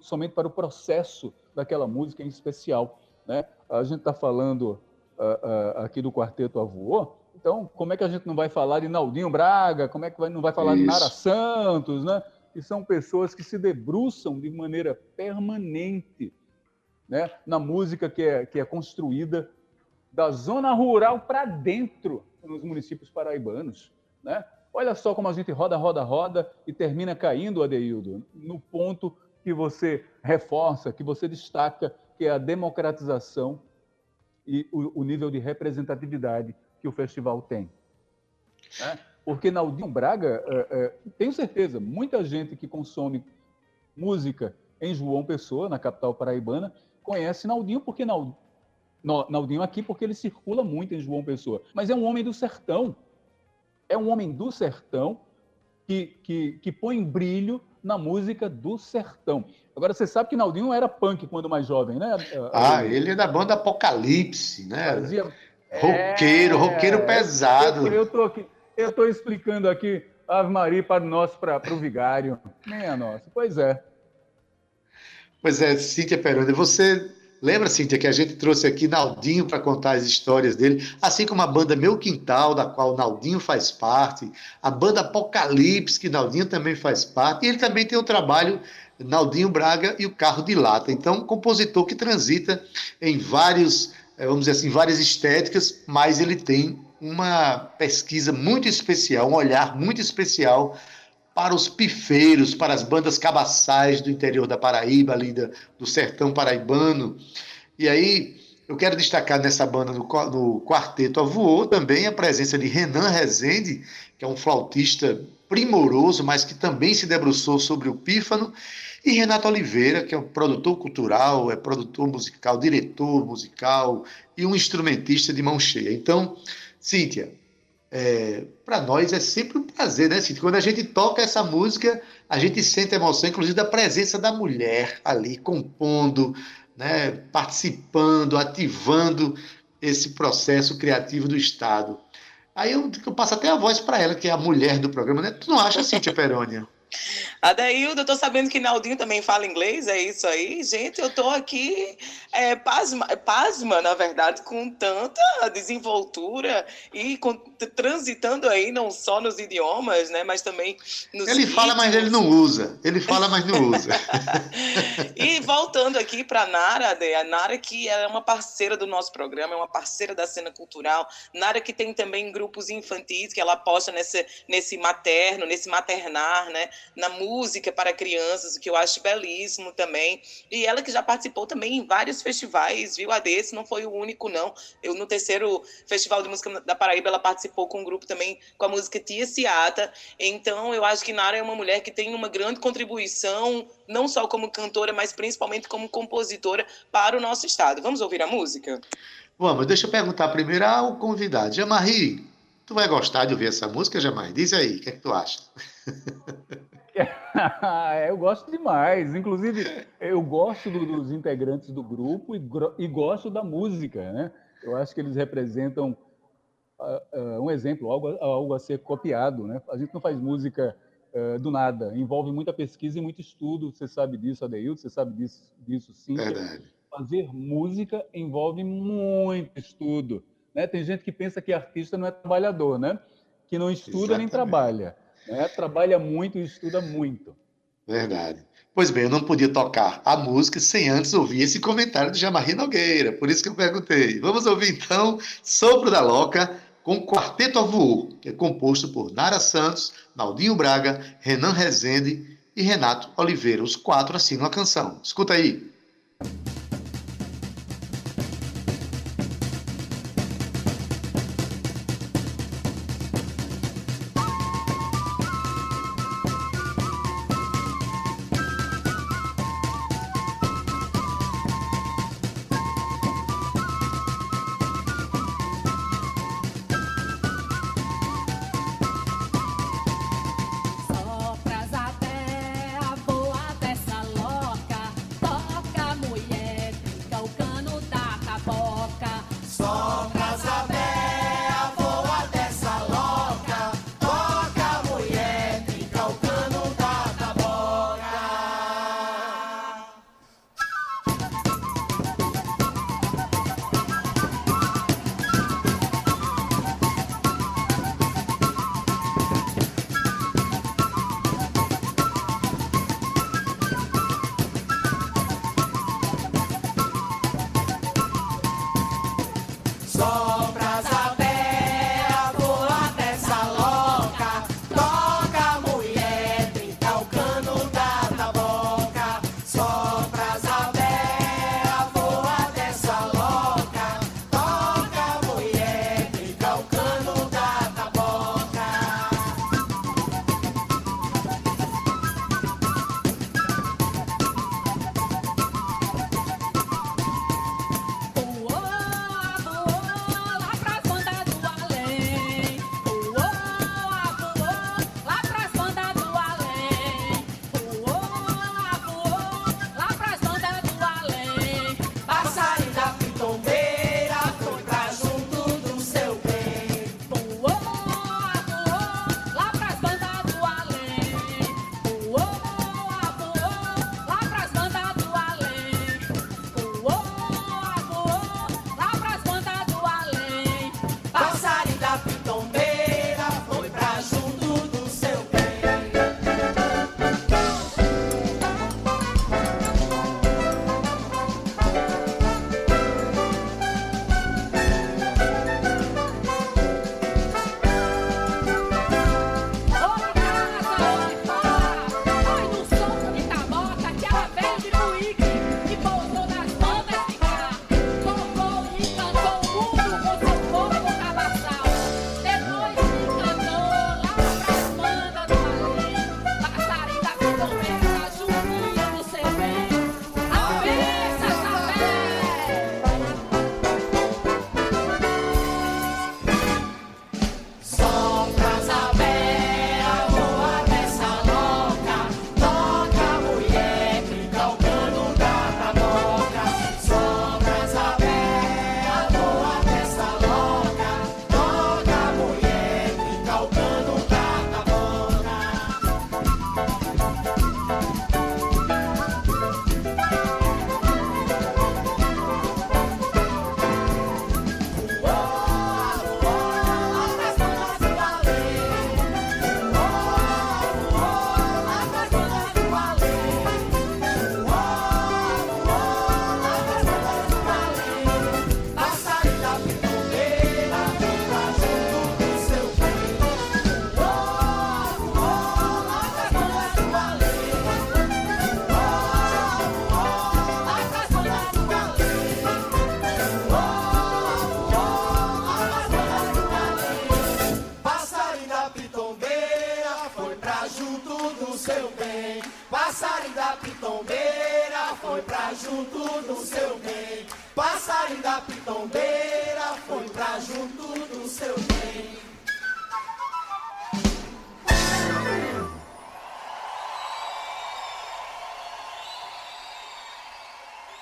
somente para o processo daquela música em especial. Né? A gente está falando uh, uh, aqui do Quarteto Avô, então como é que a gente não vai falar de Naldinho Braga, como é que não vai falar Isso. de Nara Santos, né? que são pessoas que se debruçam de maneira permanente né? na música que é, que é construída da zona rural para dentro nos municípios paraibanos. Né? Olha só como a gente roda, roda, roda e termina caindo, Adeildo, no ponto que você reforça, que você destaca, que é a democratização e o, o nível de representatividade que o festival tem. Né? Porque Naldinho Braga, é, é, tenho certeza, muita gente que consome música em João Pessoa, na capital paraibana, conhece Naldinho porque Naldinho, Naldinho aqui porque ele circula muito em João Pessoa. Mas é um homem do sertão. É um homem do sertão que, que, que põe brilho na música do sertão. Agora, você sabe que Naldinho era punk quando mais jovem, né? Ah, ele é da banda Apocalipse, né? Fazia... Roqueiro, é... roqueiro pesado. Eu, tô aqui, eu tô explicando aqui Ave Maria para nós, para o vigário. Nem a nossa. Pois é. Pois é, Cíntia Peroni, você Lembra, Cíntia, que a gente trouxe aqui Naldinho para contar as histórias dele, assim como a banda Meu Quintal, da qual Naldinho faz parte, a banda Apocalipse, que Naldinho também faz parte, e ele também tem o trabalho Naldinho Braga e o Carro de Lata. Então, um compositor que transita em vários, vamos dizer assim, várias estéticas, mas ele tem uma pesquisa muito especial, um olhar muito especial para os pifeiros, para as bandas cabaçais do interior da Paraíba, ali do, do sertão paraibano. E aí eu quero destacar nessa banda, no, no quarteto Avuô, também a presença de Renan Rezende, que é um flautista primoroso, mas que também se debruçou sobre o pífano, e Renato Oliveira, que é um produtor cultural, é produtor musical, diretor musical e um instrumentista de mão cheia. Então, Cíntia, é, para nós é sempre um prazer, né, Cíntia? Quando a gente toca essa música, a gente sente a emoção, inclusive, da presença da mulher ali, compondo, né, participando, ativando esse processo criativo do Estado. Aí eu, eu passo até a voz para ela, que é a mulher do programa, né? Tu não acha, Cíntia Perônia? [laughs] Adaildo, eu tô sabendo que Naldinho também fala inglês, é isso aí? Gente, eu tô aqui é, pasma, pasma, na verdade, com tanta desenvoltura e com, transitando aí não só nos idiomas, né, mas também nos Ele ritmos. fala, mas ele não usa. Ele fala, mas não usa. [laughs] e voltando aqui para Nara, a Nara que é uma parceira do nosso programa, é uma parceira da cena cultural. Nara que tem também grupos infantis que ela aposta nesse, nesse materno, nesse maternar, né, na música para crianças, o que eu acho belíssimo também. E ela que já participou também em vários festivais, viu? A desse não foi o único, não. Eu, no terceiro Festival de Música da Paraíba, ela participou com um grupo também com a música Tia Ciata. Então, eu acho que Nara é uma mulher que tem uma grande contribuição, não só como cantora, mas principalmente como compositora para o nosso estado. Vamos ouvir a música? Vamos, deixa eu perguntar primeiro ao convidado. Jamarri, tu vai gostar de ouvir essa música, Jamarri? Diz aí, o que é que tu acha? [laughs] [laughs] eu gosto demais. Inclusive, eu gosto do, dos integrantes do grupo e, e, gosto da música, né? Eu acho que eles representam uh, uh, um exemplo, algo, algo a ser copiado, né? A gente não faz música uh, do nada, envolve muita pesquisa e muito estudo. Você sabe disso, Adeildo, você sabe disso, disso sim. Verdade. Fazer música envolve muito estudo. Né? Tem gente que pensa que artista não é trabalhador, né? Que não estuda Exatamente. nem trabalha. Né? Trabalha muito e estuda muito. Verdade. Pois bem, eu não podia tocar a música sem antes ouvir esse comentário de Jamarri Nogueira, por isso que eu perguntei. Vamos ouvir então Sopro da Loca com Quarteto Avuô, que é composto por Nara Santos, Naldinho Braga, Renan Rezende e Renato Oliveira. Os quatro assinam a canção. Escuta aí. seu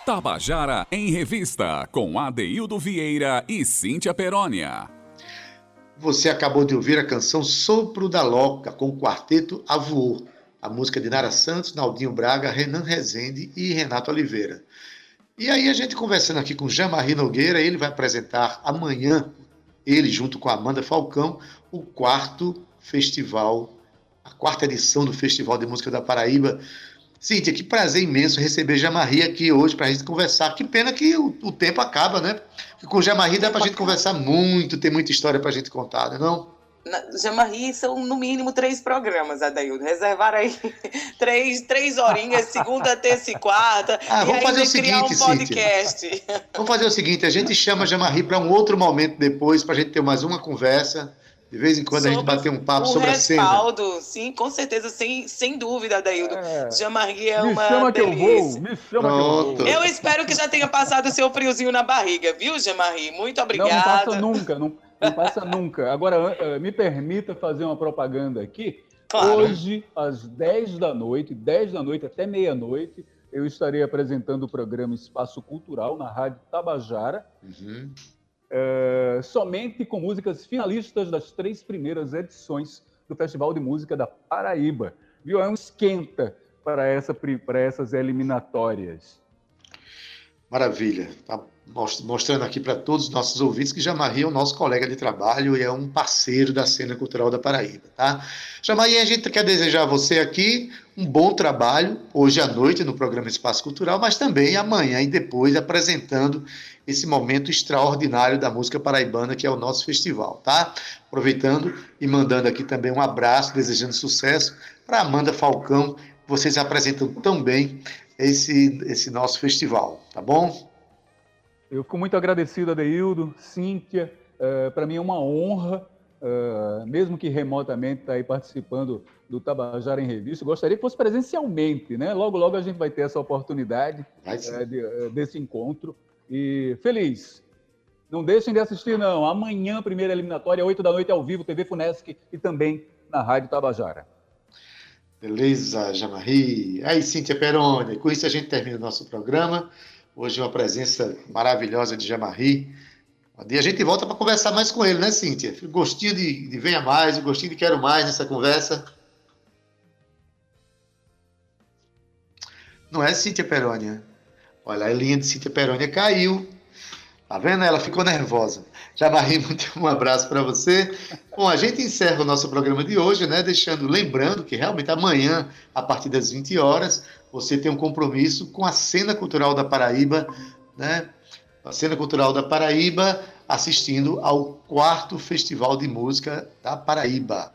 Tabajara em Revista, com Adeildo Vieira e Cíntia Perónia. Você acabou de ouvir a canção Sopro da Loca, com o quarteto Avuô. A música de Nara Santos, Naldinho Braga, Renan Rezende e Renato Oliveira. E aí a gente conversando aqui com Jean-Marie Nogueira, ele vai apresentar amanhã, ele junto com Amanda Falcão, o quarto festival, a quarta edição do Festival de Música da Paraíba, Cíntia, que prazer imenso receber Jamarri aqui hoje para a gente conversar. Que pena que o, o tempo acaba, né? Porque com Jamarri dá para a gente conversar muito, tem muita história para a gente contar, né, não é Jamarri são no mínimo três programas, Adaildo. Reservar aí [laughs] três, três horinhas, segunda, terça e quarta. Ah, vamos fazer o seguinte, um podcast. Vamos fazer o seguinte: a gente chama Jamarri para um outro momento depois, para a gente ter mais uma conversa. De vez em quando sobre a gente bater um papo sobre respaldo, a cena. Sim, com certeza, sem, sem dúvida, Daildo. É. Jean-Marie é me uma chama delícia. que eu vou, me chama Pronto. que eu vou. Eu espero que já tenha passado o seu friozinho na barriga, viu, Jean-Marie? Muito obrigada. Não, não passa nunca, não, não passa nunca. Agora, uh, me permita fazer uma propaganda aqui. Claro. Hoje, às 10 da noite, 10 da noite até meia-noite, eu estarei apresentando o programa Espaço Cultural na Rádio Tabajara. Uhum é, somente com músicas finalistas das três primeiras edições do Festival de Música da Paraíba. Viu? É um esquenta para, essa, para essas eliminatórias. Maravilha. Mostrando aqui para todos os nossos ouvintes que Jamarri é o nosso colega de trabalho e é um parceiro da cena cultural da Paraíba, tá? Jamarri, a gente quer desejar a você aqui um bom trabalho hoje à noite no programa Espaço Cultural, mas também amanhã e depois apresentando esse momento extraordinário da música paraibana que é o nosso festival, tá? Aproveitando e mandando aqui também um abraço, desejando sucesso para Amanda Falcão, vocês apresentam tão bem esse, esse nosso festival, tá bom? Eu fico muito agradecido, Adeildo, Cíntia. Uh, Para mim é uma honra, uh, mesmo que remotamente, estar tá aí participando do Tabajara em Revista. gostaria que fosse presencialmente, né? Logo, logo a gente vai ter essa oportunidade uh, de, desse encontro. E feliz. Não deixem de assistir, não. Amanhã, primeira eliminatória, 8 da noite, ao vivo, TV Funesc e também na Rádio Tabajara. Beleza, Jamarri. Aí, Cíntia Peroni. Com isso a gente termina o nosso programa. Hoje uma presença maravilhosa de Jamarri. E a gente volta para conversar mais com ele, né, Cíntia? Gostinho de, de venha mais, gostinho de quero mais nessa conversa. Não é, Cíntia Perônia? Olha, a linha de Cíntia Perônia caiu. Tá vendo? Ela ficou nervosa. [laughs] Muito um abraço para você. Bom, a gente encerra o nosso programa de hoje, né? Deixando, lembrando que realmente amanhã, a partir das 20 horas, você tem um compromisso com a cena cultural da Paraíba, né? A cena cultural da Paraíba, assistindo ao quarto Festival de Música da Paraíba.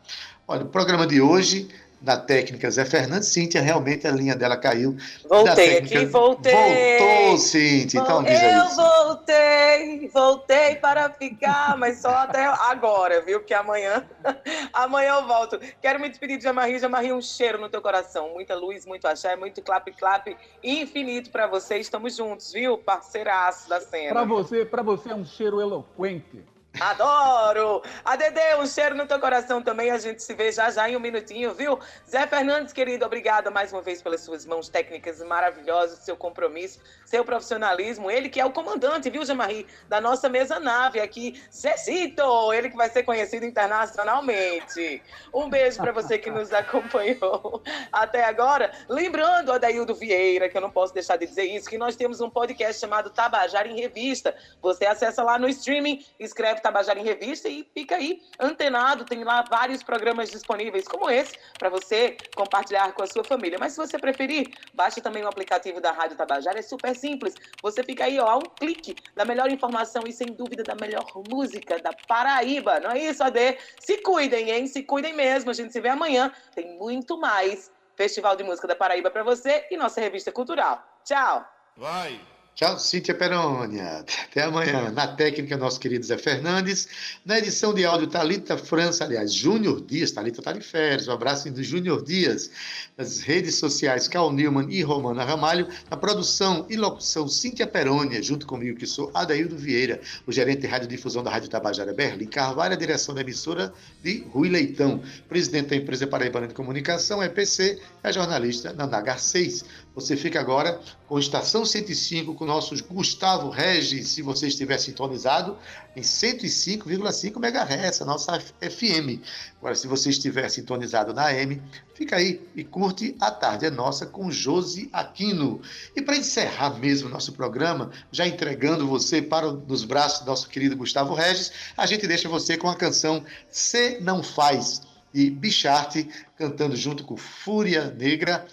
Olha, o programa de hoje da técnica Zé Fernandes. Cíntia, realmente a linha dela caiu. Voltei técnica... aqui, voltei. Voltou, Cíntia, então diz Eu isso. voltei, voltei para ficar, mas só até agora, viu? Porque amanhã, [laughs] amanhã eu volto. Quero me despedir de Jamarri. Jamarri, um cheiro no teu coração. Muita luz, muito axé, muito clap-clap infinito para você. Estamos juntos, viu? Parceiraço da cena. Para você, para você é um cheiro eloquente. Adoro! A Dede, um cheiro no teu coração também. A gente se vê já já em um minutinho, viu? Zé Fernandes, querido, obrigada mais uma vez pelas suas mãos técnicas maravilhosas, seu compromisso, seu profissionalismo. Ele que é o comandante, viu, Jamarri, da nossa mesa nave aqui, Cecito, ele que vai ser conhecido internacionalmente. Um beijo para você que nos acompanhou até agora. Lembrando, Adaildo Vieira, que eu não posso deixar de dizer isso, que nós temos um podcast chamado Tabajara em Revista. Você acessa lá no streaming, escreve Tabajara em Revista e fica aí antenado. Tem lá vários programas disponíveis como esse para você compartilhar com a sua família. Mas se você preferir, baixe também o aplicativo da Rádio Tabajara. É super simples. Você fica aí ó, a um clique da melhor informação e sem dúvida da melhor música da Paraíba. Não é isso, Ade? Se cuidem, hein? Se cuidem mesmo. A gente se vê amanhã. Tem muito mais Festival de Música da Paraíba para você e nossa revista cultural. Tchau. Vai. Tchau, Cíntia Perônia. Até amanhã. Na técnica, nosso querido Zé Fernandes. Na edição de áudio, Thalita França, aliás, Júnior Dias. Thalita está de férias. Um abraço do Júnior Dias. Nas redes sociais, Cal Newman e Romana Ramalho. Na produção e locução, Cíntia Perônia, junto comigo, que sou Adaildo Vieira, o gerente de radiodifusão da Rádio Tabajara Berlim Carvalho, a direção da emissora de Rui Leitão. Presidente da empresa Paraibana de Comunicação, EPC, é a jornalista Nanagar 6. Você fica agora com Estação 105, com o nosso Gustavo Regis, se você estiver sintonizado, em 105,5 MHz, a nossa FM. Agora, se você estiver sintonizado na AM, fica aí e curte A Tarde é Nossa com Josi Aquino. E para encerrar mesmo nosso programa, já entregando você para os braços do nosso querido Gustavo Regis, a gente deixa você com a canção Se Não Faz, e Bicharte, cantando junto com Fúria Negra.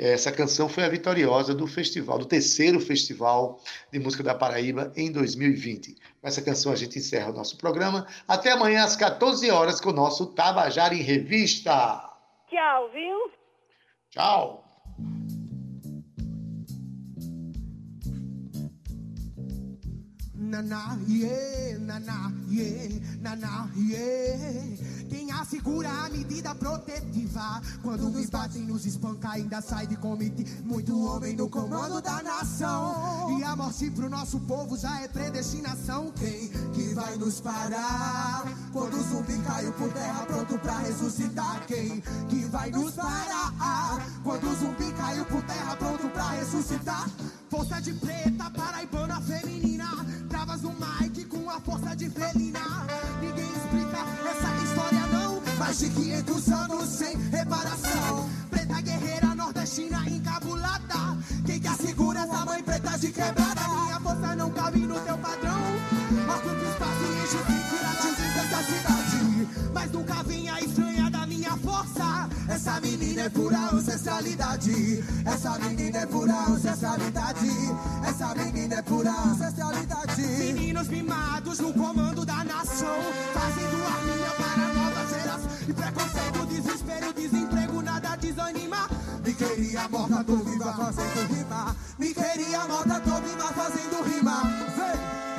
Essa canção foi a vitoriosa do festival, do terceiro festival de música da Paraíba em 2020. Com essa canção a gente encerra o nosso programa. Até amanhã às 14 horas com o nosso Tabajara em Revista. Tchau, viu? Tchau. Naná, yeah, naná, yeah, naná, yeah. Quem assegura a medida protetiva? Quando nos batem, nos espanca, ainda sai de comitê Muito homem no comando da nação. E a morte pro nosso povo já é predestinação. Quem que vai nos parar? Quando o zumbi caiu por terra pronto pra ressuscitar. Quem que vai nos parar? Quando o zumbi caiu por terra pronto pra ressuscitar. Força de preta, paraibana feminina. Travas no mic com a força de felina Mais de 500 anos sem reparação. Preta guerreira nordestina encabulada. Quem que assegura essa mãe preta de quebrada? Minha força não cabe no teu padrão. Ocupa espaço e enche o e dessa cidade. Mas nunca venha estranha da minha força. Essa menina é pura ancestralidade. Essa menina é pura ancestralidade. Essa menina é pura ancestralidade. Meninos mimados no comando da nação Fazendo novas eras E preconceito, desespero, desemprego, nada desanima. Me queria morta, tô viva fazendo rima. Me queria morta, tô viva fazendo rima. Vem,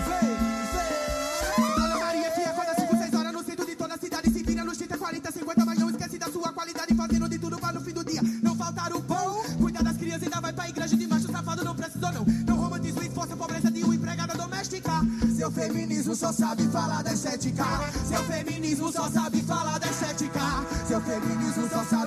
vem, vem. Dona Maria que acorda 5, 6 horas no centro de toda a cidade. Se vira nos 30, 40, 50 Mas não esquece da sua qualidade Fazendo de tudo Seu feminismo só sabe falar da estética. Seu feminismo só sabe falar da estética. Seu feminismo só sabe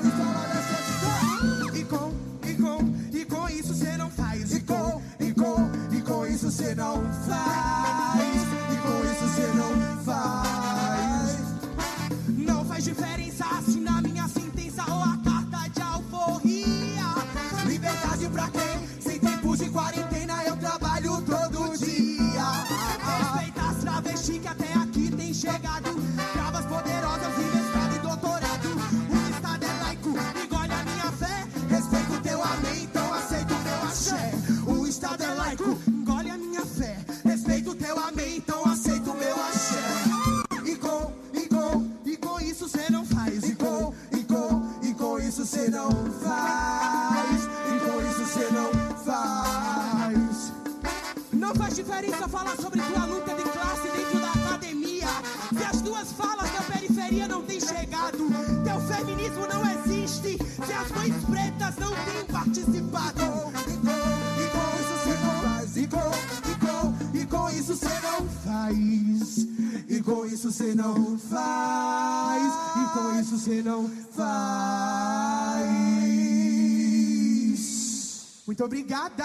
Muito obrigada!